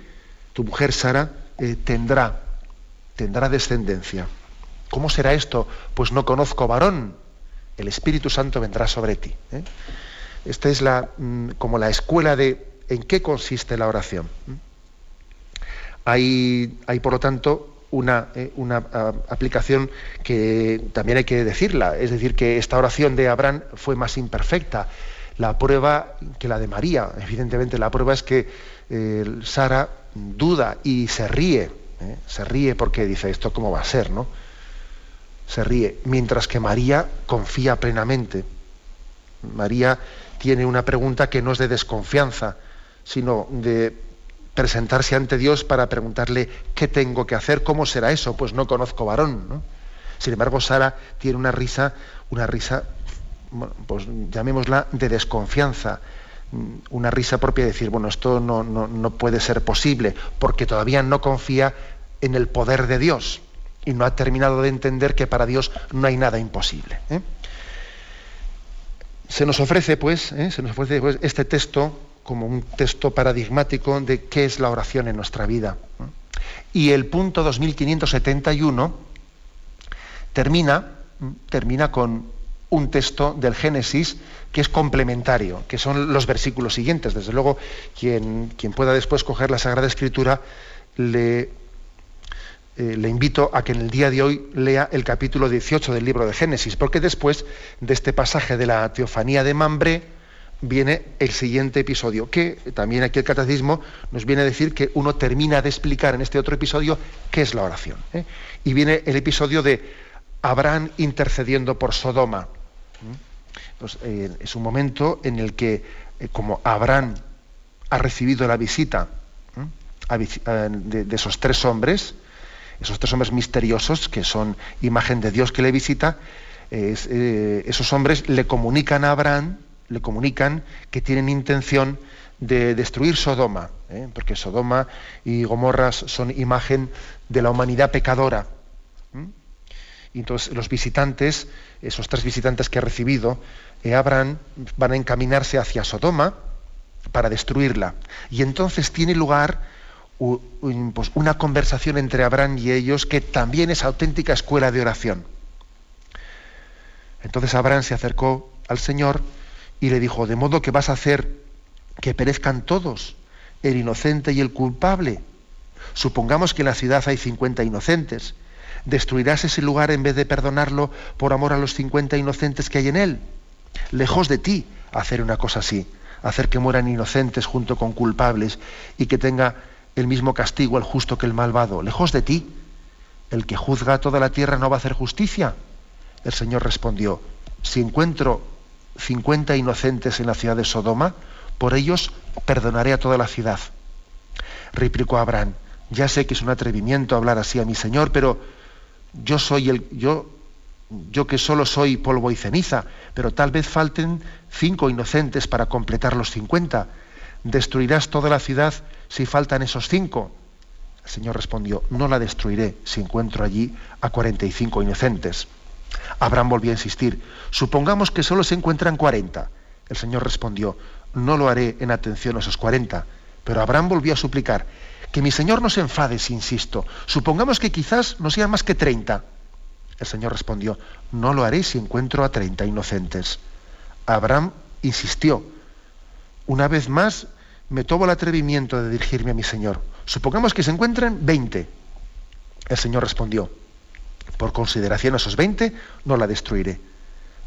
tu mujer Sara eh, tendrá, tendrá descendencia. ¿Cómo será esto? Pues no conozco varón. El Espíritu Santo vendrá sobre ti. ¿eh? Esta es la, mm, como la escuela de en qué consiste la oración. Hay, hay por lo tanto, una, eh, una aplicación que también hay que decirla, es decir, que esta oración de Abraham fue más imperfecta. La prueba que la de María, evidentemente la prueba es que eh, Sara duda y se ríe, ¿eh? se ríe porque dice, ¿esto cómo va a ser? ¿no? Se ríe, mientras que María confía plenamente. María tiene una pregunta que no es de desconfianza, sino de presentarse ante Dios para preguntarle qué tengo que hacer, cómo será eso, pues no conozco varón. Sin embargo, Sara tiene una risa, una risa, pues llamémosla de desconfianza, una risa propia de decir, bueno, esto no, no, puede ser posible, porque todavía no confía en el poder de Dios y no ha terminado de entender que para Dios no hay nada imposible. ¿eh? Se nos ofrece, pues, ¿eh? se nos ofrece pues, este texto como un texto paradigmático de qué es la oración en nuestra vida. Y el punto 2571 termina, termina con un texto del Génesis que es complementario, que son los versículos siguientes. Desde luego, quien, quien pueda después coger la Sagrada Escritura, le, eh, le invito a que en el día de hoy lea el capítulo 18 del libro de Génesis, porque después de este pasaje de la teofanía de Mambré, viene el siguiente episodio, que también aquí el catecismo nos viene a decir que uno termina de explicar en este otro episodio qué es la oración. ¿eh? Y viene el episodio de Abraham intercediendo por Sodoma. Pues, eh, es un momento en el que, eh, como Abraham ha recibido la visita de, esos tres hombres, esos tres hombres misteriosos que son imagen de Dios que le visita, esos hombres le comunican a Abraham le comunican que tienen intención de destruir Sodoma, ¿eh? porque Sodoma y Gomorra son imagen de la humanidad pecadora. Y entonces los visitantes, esos tres visitantes que ha recibido, eh, Abraham, van a encaminarse hacia Sodoma para destruirla. Y entonces tiene lugar pues, una conversación entre Abraham y ellos que también es auténtica escuela de oración. Entonces Abraham se acercó al Señor y le dijo, de modo que vas a hacer que perezcan todos, el inocente y el culpable. Supongamos que en la ciudad hay 50 inocentes. ¿Destruirás ese lugar en vez de perdonarlo por amor a los 50 inocentes que hay en él? Lejos de ti hacer una cosa así, hacer que mueran inocentes junto con culpables y que tenga el mismo castigo el justo que el malvado. Lejos de ti. El que juzga toda la tierra no va a hacer justicia. El Señor respondió, si encuentro 50 inocentes en la ciudad de Sodoma, por ellos perdonaré a toda la ciudad. Replicó Abraham, ya sé que es un atrevimiento hablar así a mi Señor, pero yo soy el, yo, yo que solo soy polvo y ceniza, pero tal vez falten cinco inocentes para completar los cincuenta. ¿Destruirás toda la ciudad si faltan esos cinco? El Señor respondió, no la destruiré si encuentro allí a cuarenta y cinco inocentes. Abraham volvió a insistir, supongamos que solo se encuentran 40. El Señor respondió, no lo haré en atención a esos 40. Pero Abraham volvió a suplicar, que mi Señor no se enfade si insisto. Supongamos que quizás no sean más que 30. El Señor respondió, no lo haré si encuentro a 30 inocentes. Abraham insistió, una vez más me tomo el atrevimiento de dirigirme a mi Señor. Supongamos que se encuentren 20. El Señor respondió, por consideración a esos 20, no la destruiré.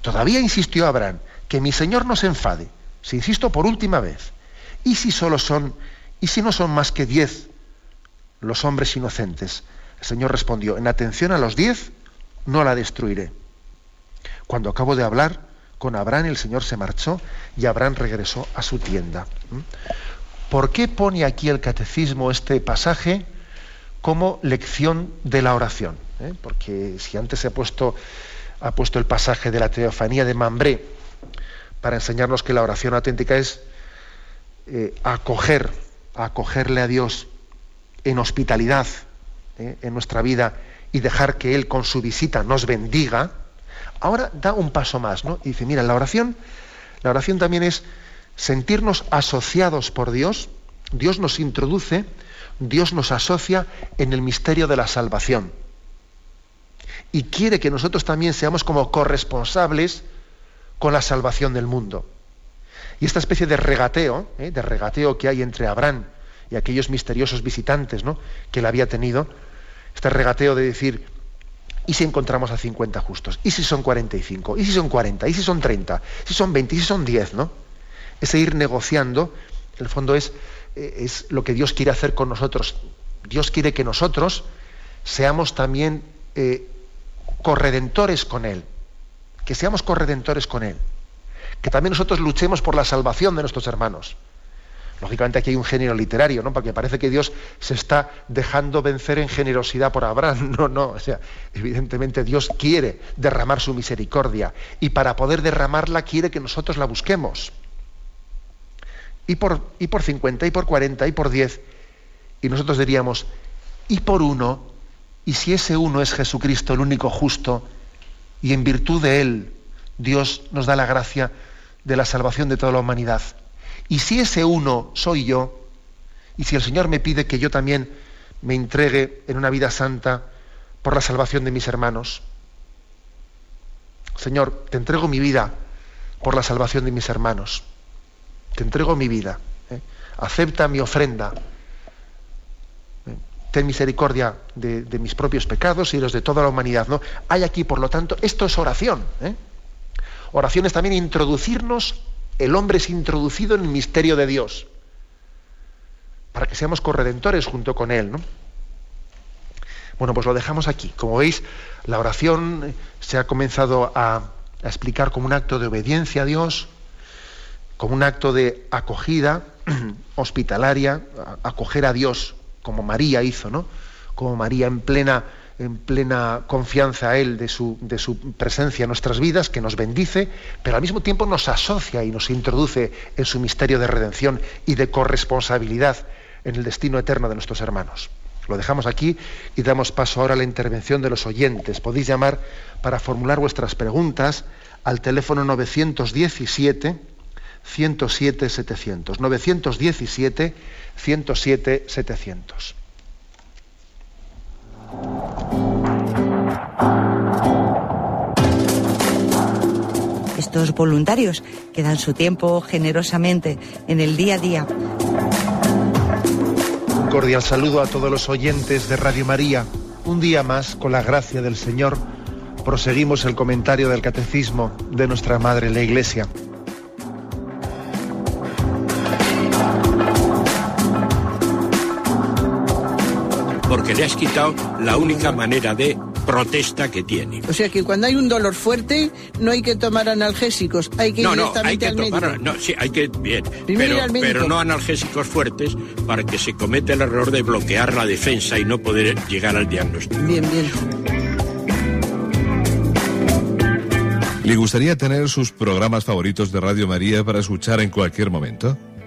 Todavía insistió Abraham, que mi Señor no se enfade, si insisto por última vez. ¿Y si solo son, y si no son más que diez los hombres inocentes? El Señor respondió, en atención a los diez, no la destruiré. Cuando acabo de hablar con Abraham, el Señor se marchó y Abraham regresó a su tienda. ¿Mm? ¿Por qué pone aquí el catecismo este pasaje como lección de la oración? ¿Eh? porque si antes se ha puesto, el pasaje de la teofanía de Mambré para enseñarnos que la oración auténtica es eh, acoger, acogerle a Dios en hospitalidad ¿eh? en nuestra vida y dejar que Él con su visita nos bendiga, ahora da un paso más, ¿no? Y dice, mira, la oración, la oración también es sentirnos asociados por Dios, Dios nos introduce, Dios nos asocia en el misterio de la salvación y quiere que nosotros también seamos como corresponsables con la salvación del mundo. Y esta especie de regateo, ¿eh? de regateo que hay entre Abraham y aquellos misteriosos visitantes ¿no? que él había tenido, este regateo de decir, ¿y si encontramos a 50 justos? ¿Y si son 45? ¿Y si son 40? ¿Y si son 30? ¿Y si son 20? ¿Y si son 10? ¿no? Ese ir negociando, en el fondo es, eh, es lo que Dios quiere hacer con nosotros. Dios quiere que nosotros seamos también eh, corredentores con Él, que seamos corredentores con Él, que también nosotros luchemos por la salvación de nuestros hermanos. Lógicamente aquí hay un género literario, ¿no? Porque parece que Dios se está dejando vencer en generosidad por Abraham. <laughs> No, no. O sea, evidentemente Dios quiere derramar su misericordia y para poder derramarla quiere que nosotros la busquemos. Y por, y por 50, y por 40, y por 10. Y nosotros diríamos, y por uno, y si ese uno es Jesucristo, el único justo, y en virtud de él Dios nos da la gracia de la salvación de toda la humanidad. Y si ese uno soy yo, y si el Señor me pide que yo también me entregue en una vida santa por la salvación de mis hermanos, Señor, te entrego mi vida por la salvación de mis hermanos. Te entrego mi vida. ¿eh? Acepta mi ofrenda. ¿Eh? Ten misericordia de, mis propios pecados y los de toda la humanidad. ¿no? Hay aquí, por lo tanto, esto es oración. ¿eh? Oración es también introducirnos el hombre es introducido en el misterio de Dios, para que seamos corredentores junto con Él. ¿no? Bueno, pues lo dejamos aquí. Como veis, la oración se ha comenzado a explicar como un acto de obediencia a Dios, como un acto de acogida <clears throat> hospitalaria, acoger a Dios, como María hizo, ¿no? Como María en plena en plena confianza a Él de su, de su, presencia en nuestras vidas, que nos bendice, pero al mismo tiempo nos asocia y nos introduce en su misterio de redención y de corresponsabilidad en el destino eterno de nuestros hermanos. Lo dejamos aquí y damos paso ahora a la intervención de los oyentes. Podéis llamar para formular vuestras preguntas al teléfono 917 107 700. 917 107 700. Estos voluntarios que dan su tiempo generosamente en el día a día. Un cordial saludo a todos los oyentes de Radio María. Un día más, con la gracia del Señor, proseguimos el comentario del Catecismo de nuestra Madre la Iglesia. Porque le has quitado la única manera de protesta que tiene. O sea que cuando hay un dolor fuerte no hay que tomar analgésicos, hay que ir no, no, hay que tomar, no, sí, hay que bien, pero, pero no analgésicos fuertes para que se cometa el error de bloquear la defensa y no poder llegar al diagnóstico. Bien, bien. ¿Le gustaría tener sus programas favoritos de Radio María para escuchar en cualquier momento?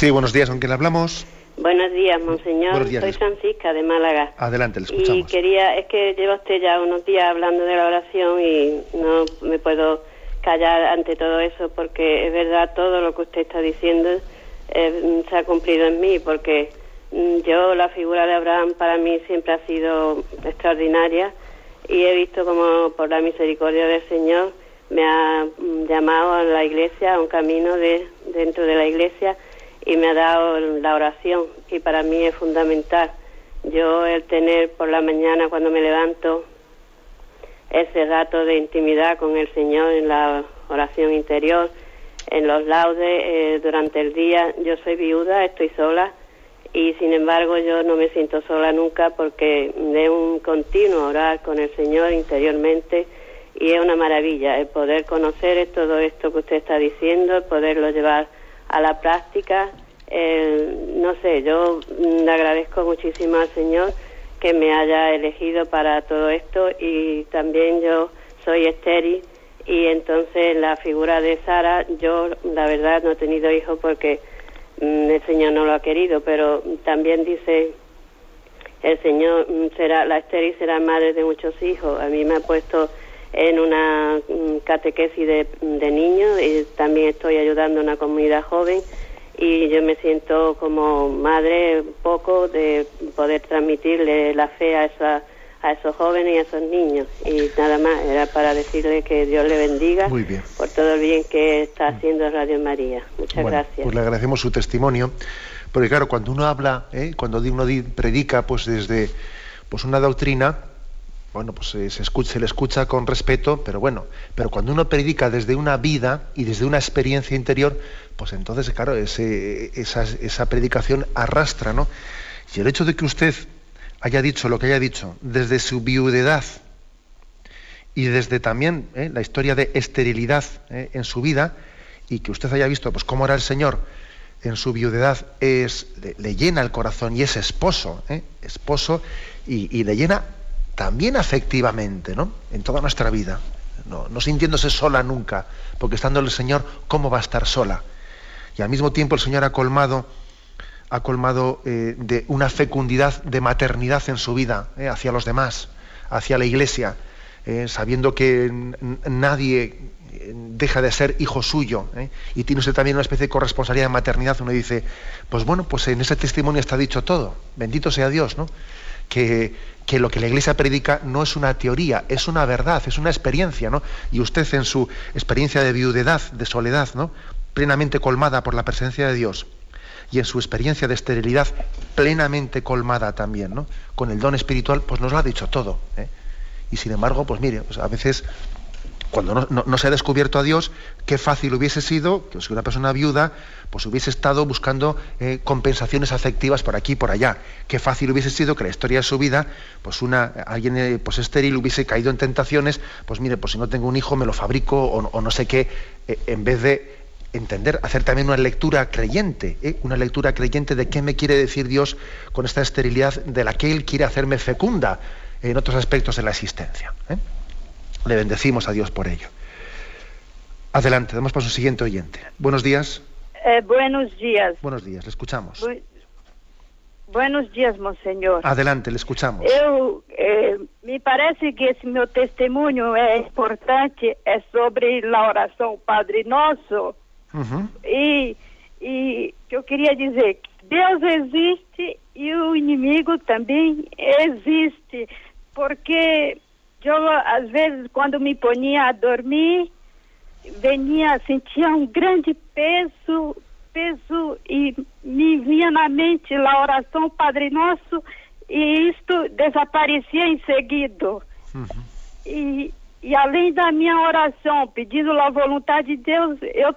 Sí, buenos días, ¿con quién hablamos? Buenos días, monseñor. Soy Francisca de Málaga. Adelante, le escuchamos. Y quería, es que lleva usted ya unos días hablando de la oración y no me puedo callar ante todo eso porque es verdad todo lo que usted está diciendo eh, se ha cumplido en mí porque mm, yo la figura de Abraham para mí siempre ha sido extraordinaria y he visto como por la misericordia del Señor me ha mm, llamado a la iglesia, a un camino de dentro de la iglesia y me ha dado la oración y para mí es fundamental. Yo el tener por la mañana cuando me levanto ese rato de intimidad con el Señor en la oración interior, en los laudes eh, durante el día. Yo soy viuda, estoy sola y sin embargo yo no me siento sola nunca porque de un continuo orar con el Señor interiormente y es una maravilla el poder conocer todo esto que usted está diciendo, el poderlo llevar a la práctica. no sé, yo le agradezco muchísimo al Señor que me haya elegido para todo esto y también yo soy estéril y entonces la figura de Sara, yo la verdad no he tenido hijos porque mm, el Señor no lo ha querido, pero también dice el Señor mm, será la estéril será madre de muchos hijos. A mí me ha puesto en una mm, catequesis de, de niños y también estoy ayudando a una comunidad joven y yo me siento como madre un poco de poder transmitirle la fe a esa a esos jóvenes y a esos niños. Y nada más, era para decirle que Dios le bendiga por todo el bien que está haciendo Radio María. Muchas gracias. Pues le agradecemos su testimonio, porque claro, cuando uno habla, ¿eh? cuando uno predica pues desde pues una doctrina, bueno, pues se, escucha, se le escucha con respeto, pero bueno, pero cuando uno predica desde una vida y desde una experiencia interior, pues entonces, claro, esa, predicación arrastra, ¿no? Y el hecho de que usted haya dicho lo que haya dicho, desde su viudedad y desde también eh, la historia de esterilidad eh, en su vida, y que usted haya visto pues, cómo era el Señor en su viudedad, es, le, llena el corazón y es esposo, eh, esposo, y, le llena también afectivamente, ¿no? En toda nuestra vida. No, sintiéndose sola nunca, porque estando el Señor, ¿cómo va a estar sola? Y al mismo tiempo el Señor ha colmado ha colmado eh, de una fecundidad de maternidad en su vida eh, hacia los demás, hacia la iglesia, eh, sabiendo que nadie deja de ser hijo suyo y tiene usted también una especie de corresponsabilidad de maternidad. Uno dice, pues bueno, pues en ese testimonio está dicho todo. Bendito sea Dios, ¿no? Que, que, lo que la Iglesia predica no es una teoría, es una verdad, es una experiencia, ¿no? Y usted en su experiencia de viudedad, de soledad, ¿no? Plenamente colmada por la presencia de Dios, y en su experiencia de esterilidad plenamente colmada también, ¿no? Con el don espiritual, pues nos lo ha dicho todo. ¿eh? Y sin embargo, pues mire, pues a veces cuando no, se ha descubierto a Dios, qué fácil hubiese sido que si una persona viuda pues hubiese estado buscando eh, compensaciones afectivas por aquí y por allá. Qué fácil hubiese sido que la historia de su vida, pues una alguien eh, pues estéril hubiese caído en tentaciones, pues mire, pues si no tengo un hijo me lo fabrico o, no sé qué, en vez de entender, hacer también una lectura creyente, ¿eh? una lectura creyente de qué me quiere decir Dios con esta esterilidad de la que Él quiere hacerme fecunda en otros aspectos de la existencia. ¿Eh? Le bendecimos a Dios por ello. Adelante, damos paso al siguiente oyente. Buenos días. Eh, buenos días. Buenos días, le escuchamos. buenos días, monseñor. Adelante, le escuchamos. me parece que ese mi testimonio es importante, es sobre la oración Padre Nuestro. Uhum. E, e eu queria dizer que Deus existe e o inimigo também existe, porque eu, às vezes, quando me ponia a dormir, venia, sentia um grande peso, peso, e me vinha na mente a oração Padre Nosso, e isto desaparecia em seguida. Uhum. E, e além da minha oração, pedindo a vontade de Deus, eu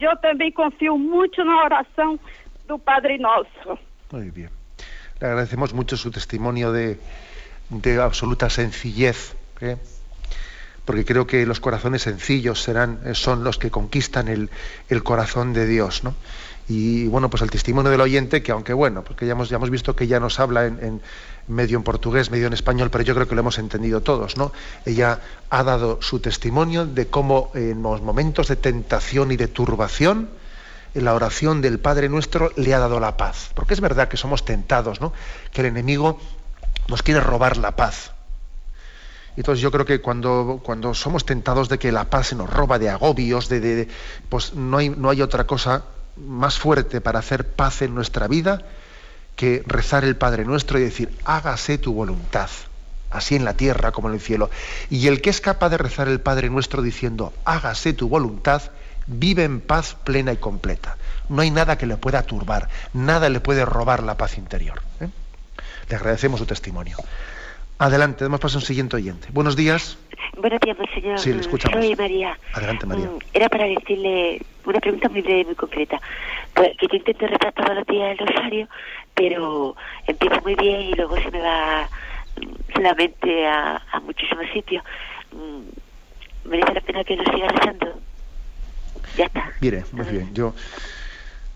eu também confío mucho na oración do Padre Nuestro. Muy bien. Le agradecemos mucho su testimonio de, de absoluta sencillez, ¿eh? porque creo que los corazones sencillos serán, son los que conquistan el, el corazón de Dios. ¿no? Y bueno, pues el testimonio del oyente, que aunque bueno, porque ya hemos, ya hemos visto que ya nos habla en, medio en portugués, medio en español, pero yo creo que lo hemos entendido todos, ¿no? Ella ha dado su testimonio de cómo en los momentos de tentación y de turbación, en la oración del Padre nuestro le ha dado la paz. Porque es verdad que somos tentados, ¿no? Que el enemigo nos quiere robar la paz. Entonces yo creo que cuando, cuando somos tentados de que la paz se nos roba de agobios, de, pues no hay, no hay otra cosa más fuerte para hacer paz en nuestra vida que rezar el Padre Nuestro y decir, hágase tu voluntad, así en la tierra como en el cielo. Y el que es capaz de rezar el Padre Nuestro diciendo, hágase tu voluntad, vive en paz plena y completa. No hay nada que le pueda turbar, nada le puede robar la paz interior. ¿eh? Le agradecemos su testimonio. Adelante, damos paso a un siguiente oyente. Buenos días. Buenos días, señor. Sí, le escuchamos. Soy María. Adelante, María. Mm, era para decirle una pregunta muy breve, muy concreta. Pues, que yo intento rezar todos los días el rosario, pero empiezo muy bien y luego se me va mm, la mente a, a muchísimos sitios. Mm, ¿Merece la pena que lo siga rezando? Ya está. Mire, muy bien. Yo,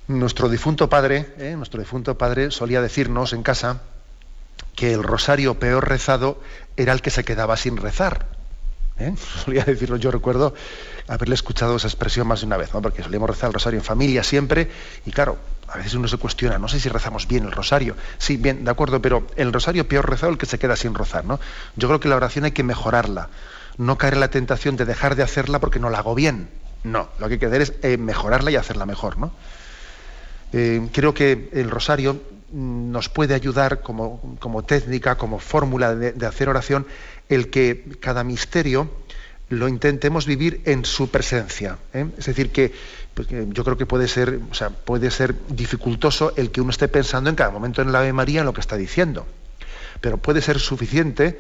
nuestro difunto padre, ¿eh? nuestro difunto padre solía decirnos en casa que el rosario peor rezado era el que se quedaba sin rezar. ¿eh? <laughs> Solía decirlo, yo recuerdo haberle escuchado esa expresión más de una vez, ¿no? porque solíamos rezar el rosario en familia siempre, y claro, a veces uno se cuestiona, no sé si rezamos bien el rosario. Sí, bien, de acuerdo, pero el rosario peor rezado el que se queda sin rozar, ¿no? Yo creo que la oración hay que mejorarla, no caer en la tentación de dejar de hacerla porque no la hago bien. No, lo que hay que hacer es eh, mejorarla y hacerla mejor, ¿no? Eh, creo que el rosario nos puede ayudar como, como técnica, como fórmula de, hacer oración, el que cada misterio lo intentemos vivir en su presencia. ¿eh? Es decir, pues, que, yo creo que puede ser, o sea, puede ser dificultoso el que uno esté pensando en cada momento en la Ave María en lo que está diciendo. Pero puede ser suficiente,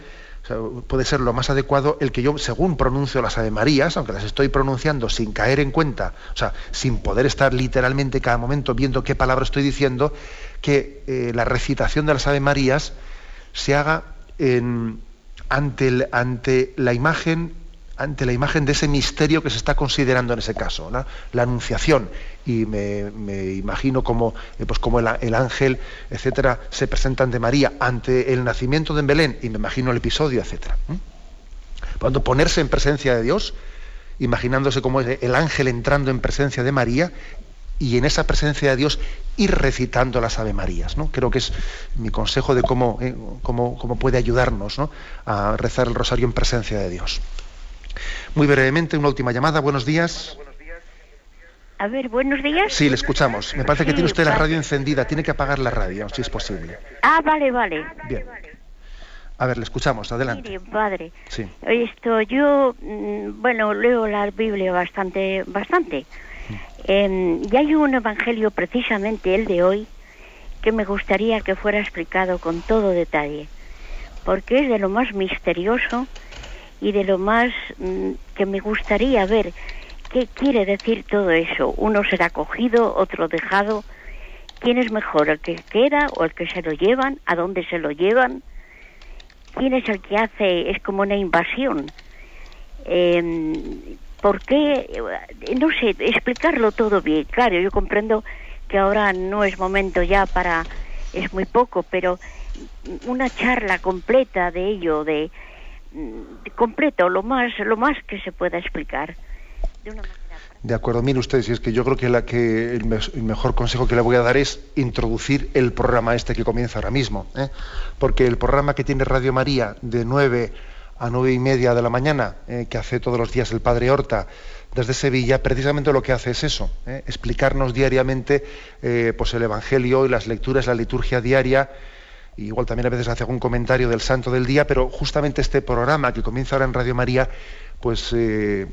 puede ser lo más adecuado el que yo, según pronuncio las Ave Marías, aunque las estoy pronunciando sin caer en cuenta, o sea, sin poder estar literalmente cada momento viendo qué palabra estoy diciendo, que eh, la recitación de las Ave Marías se haga ante, ante la imagen ante la imagen de ese misterio que se está considerando en ese caso, la anunciación. Y me, imagino como, eh, pues como el, ángel, etcétera, se presenta ante María ante el nacimiento de Belén, y me imagino el episodio, etcétera. Cuando ponerse en presencia de Dios, imaginándose como el ángel entrando en presencia de María, y en esa presencia de Dios ir recitando las Ave Marías. ¿no? Creo que es mi consejo de cómo, eh, cómo, cómo puede ayudarnos a rezar el rosario en presencia de Dios. Muy brevemente, una última llamada. Buenos días. A ver, buenos días. Sí, le escuchamos. Me parece que tiene usted la radio encendida. Tiene que apagar la radio, si es posible. Ah, vale, vale. Bien. A ver, le escuchamos. Adelante. Mire, padre. Sí. Esto, yo, mm, bueno, leo la Biblia bastante, bastante. Em, y hay un evangelio, precisamente el de hoy, que me gustaría que fuera explicado con todo detalle, porque es de lo más misterioso y de lo más mm, que me gustaría ver qué quiere decir todo eso. Uno será cogido, otro dejado. ¿Quién es mejor, el que queda o el que se lo llevan? ¿A dónde se lo llevan? ¿Quién es el que hace? Es como una invasión. Eh, ¿Por qué? No sé, explicarlo todo bien. Claro, yo comprendo que ahora no es momento ya para, es muy poco, pero una charla completa de ello, de completo, lo más, lo más que se pueda explicar. De acuerdo, mire usted, si es que yo creo que, el, mejor consejo que le voy a dar es introducir el programa este que comienza ahora mismo. ¿eh? Porque el programa que tiene Radio María de 9 a nueve y media de la mañana, ¿eh? que hace todos los días el Padre Horta desde Sevilla, precisamente lo que hace es eso, ¿eh? explicarnos diariamente pues el Evangelio y las lecturas, la liturgia diaria, igual también a veces hace algún comentario del santo del día, pero justamente este programa que comienza ahora en Radio María, pues eh,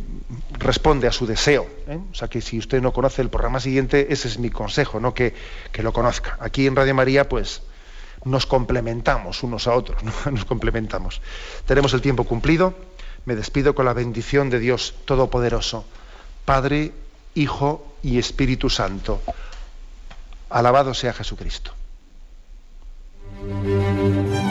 responde a su deseo. ¿eh? O sea que si usted no conoce el programa siguiente, ese es mi consejo, ¿no? que, que lo conozca. Aquí en Radio María, pues nos complementamos unos a otros, <laughs> nos complementamos. Tenemos el tiempo cumplido. Me despido con la bendición de Dios Todopoderoso, Padre, Hijo y Espíritu Santo. Alabado sea Jesucristo. Música